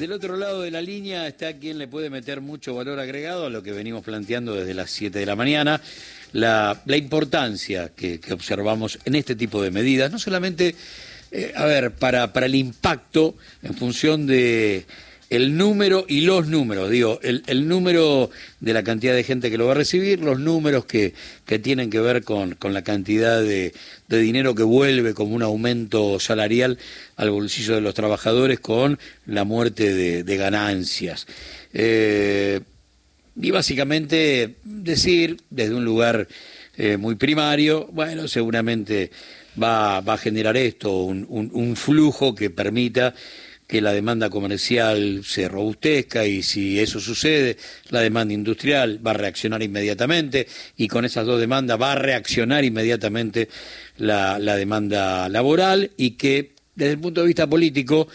Del otro lado de la línea está quien le puede meter mucho valor agregado a lo que venimos planteando desde las 7 de la mañana, la, importancia que, que, observamos en este tipo de medidas, no solamente, eh, a ver, para, para el impacto en función de el número y los números, digo, el, número de la cantidad de gente que lo va a recibir, los números que, que tienen que ver con, con la cantidad de, de, dinero que vuelve como un aumento salarial al bolsillo de los trabajadores con la muerte de, ganancias. Eh, y básicamente decir desde un lugar eh, muy primario, bueno, seguramente va, va a generar esto, un, un flujo que permita que la demanda comercial se robustezca y si eso sucede, la demanda industrial va a reaccionar inmediatamente y con esas dos demandas va a reaccionar inmediatamente la, la demanda laboral y que desde el punto de vista político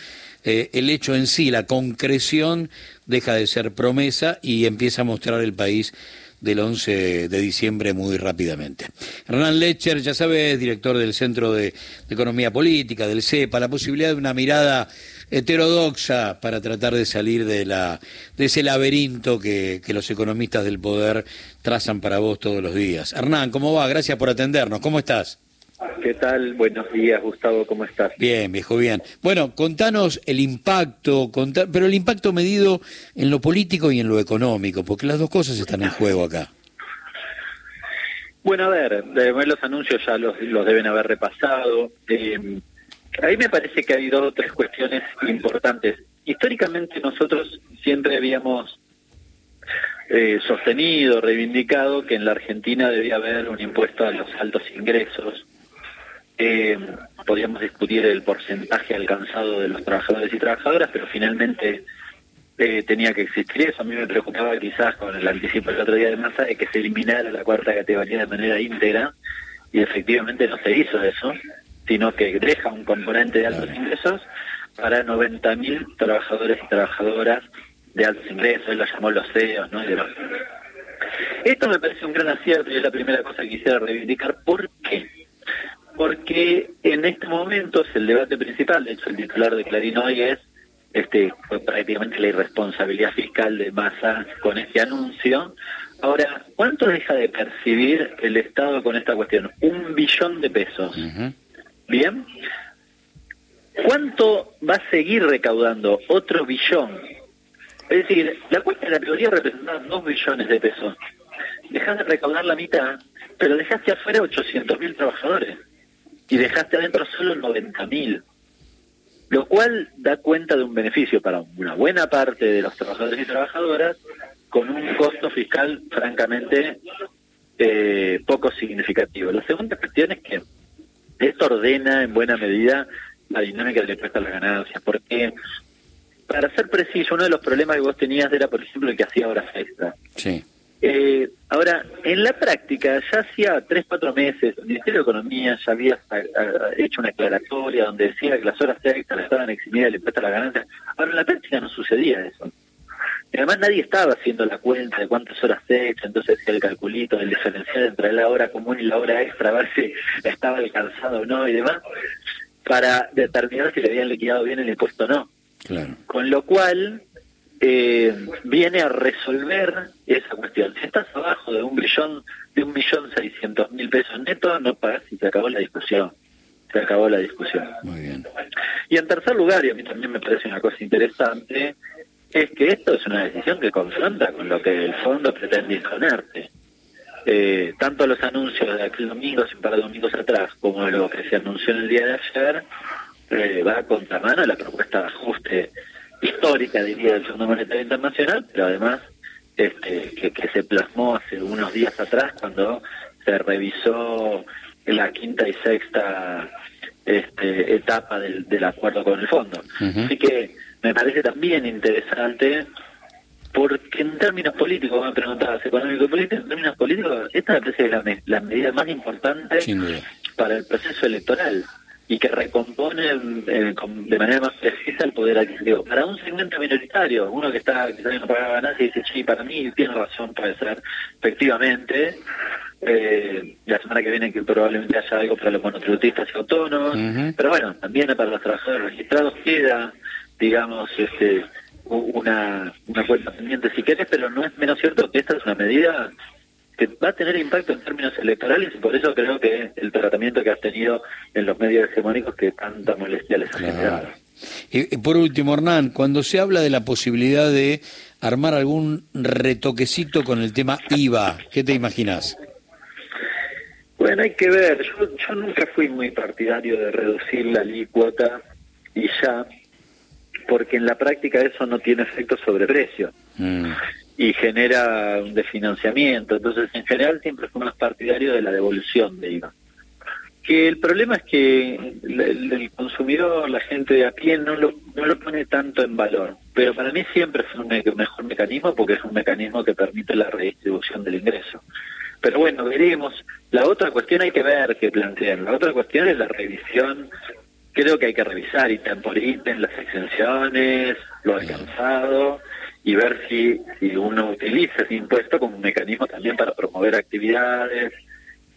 eh, el hecho en sí, la concreción, deja de ser promesa y empieza a mostrar el país del 11 de diciembre muy rápidamente. Hernán Lecher, ya sabes, director del Centro de, de Economía Política, del CEPA, la posibilidad de una mirada heterodoxa para tratar de salir de, la, de ese laberinto que, que los economistas del poder trazan para vos todos los días. Hernán, ¿cómo va? Gracias por atendernos. ¿Cómo estás? ¿Qué tal? Buenos días, Gustavo, ¿cómo estás? Bien, viejo, bien. Bueno, contanos el impacto, contá, pero el impacto medido en lo político y en lo económico, porque las dos cosas están en juego acá. Bueno, a ver, los anuncios ya los, los deben haber repasado. Eh, ahí me parece que hay dos o tres cuestiones importantes. Históricamente nosotros siempre habíamos eh, sostenido, reivindicado que en la Argentina debía haber un impuesto a los altos ingresos. Eh, podíamos discutir el porcentaje alcanzado de los trabajadores y trabajadoras, pero finalmente eh, tenía que existir eso. A mí me preocupaba quizás con el anticipo del otro día de masa de que se eliminara la cuarta categoría de manera íntegra y efectivamente no se hizo eso, sino que deja un componente de altos ingresos para 90.000 trabajadores y trabajadoras de altos ingresos, él lo llamó los CEOs, ¿no? Y demás. Esto me parece un gran acierto y es la primera cosa que quisiera reivindicar. ¿Por qué? Porque en este momento es el debate principal, de hecho el titular de Clarín hoy es este, fue prácticamente la irresponsabilidad fiscal de Massa con este anuncio. Ahora, ¿cuánto deja de percibir el Estado con esta cuestión? Un billón de pesos. Uh -huh. ¿Bien? ¿Cuánto va a seguir recaudando? Otro billón. Es decir, la cuenta de la teoría representaba dos billones de pesos. Dejaste de recaudar la mitad, pero dejaste afuera 800 mil trabajadores y dejaste adentro solo 90 mil. Lo cual da cuenta de un beneficio para una buena parte de los trabajadores y trabajadoras con un costo fiscal francamente eh, poco significativo. La segunda cuestión es que esto ordena en buena medida la dinámica del impuesto a las ganancias, porque para ser preciso, uno de los problemas que vos tenías era, por ejemplo, el que hacía horas extra. Sí. Eh, ahora, en la práctica, ya hacía tres, cuatro meses, el Ministerio de Economía ya había hecho una aclaratoria donde decía que las horas extras estaban eximidas del impuesto a la ganancia. Ahora, en la práctica no sucedía eso. Y además nadie estaba haciendo la cuenta de cuántas horas extra, entonces el calculito del diferencial entre la hora común y la hora extra, a ver si estaba alcanzado o no y demás, para determinar si le habían liquidado bien el impuesto o no. Claro. Con lo cual, eh, viene a resolver esa cuestión. Si estás abajo de un billón, de un millón seiscientos mil pesos netos, no pagas y se acabó la discusión. Se acabó la discusión. Muy bien. Y en tercer lugar, y a mí también me parece una cosa interesante, es que esto es una decisión que confronta con lo que el fondo pretende imponerte. Eh, tanto los anuncios de aquel domingo, sin par de domingos atrás, como lo que se anunció en el día de ayer, eh, va a contramano a la propuesta de ajuste histórica, diría, del Fondo Monetario Internacional, pero además este, que, que se plasmó hace unos días atrás cuando se revisó la quinta y sexta este, etapa del, del acuerdo con el fondo. Uh -huh. Así que me parece también interesante porque en términos políticos, me preguntabas, económico y político, en términos políticos, esta me parece la, la medida más importante para el proceso electoral y que recompone eh, de manera más precisa el poder adquisitivo. Para un segmento minoritario, uno que está quizás no pagaba nada y dice, sí, para mí tiene razón, puede ser, efectivamente, eh, la semana que viene que probablemente haya algo para los monotributistas y autónomos, uh -huh. pero bueno, también para los trabajadores registrados queda, digamos, este una, una cuenta pendiente si querés, pero no es menos cierto que esta es una medida que va a tener impacto en términos electorales y por eso creo que el tratamiento que has tenido en los medios hegemónicos que tanta molestia les ha generado. Y, por último, Hernán, cuando se habla de la posibilidad de armar algún retoquecito con el tema IVA, ¿qué te imaginas? Bueno, hay que ver. Yo, yo nunca fui muy partidario de reducir la alícuota y ya, porque en la práctica eso no tiene efecto sobre precio. Mm y genera un desfinanciamiento. Entonces, en general, siempre fuimos partidarios de la devolución de IVA. Que el problema es que el, consumidor, la gente de a pie, no lo, no lo pone tanto en valor. Pero para mí siempre fue un mejor mecanismo porque es un mecanismo que permite la redistribución del ingreso. Pero bueno, veremos. La otra cuestión hay que ver qué plantean. La otra cuestión es la revisión. Creo que hay que revisar y por ítem las exenciones, lo alcanzado y ver si, si uno utiliza ese impuesto como un mecanismo también para promover actividades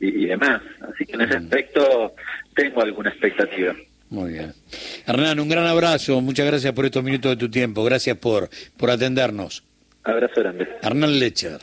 y, demás. Así que en ese aspecto tengo alguna expectativa. Muy bien. Hernán, un gran abrazo. Muchas gracias por estos minutos de tu tiempo. Gracias por, por atendernos. Abrazo grande. Hernán Lecher.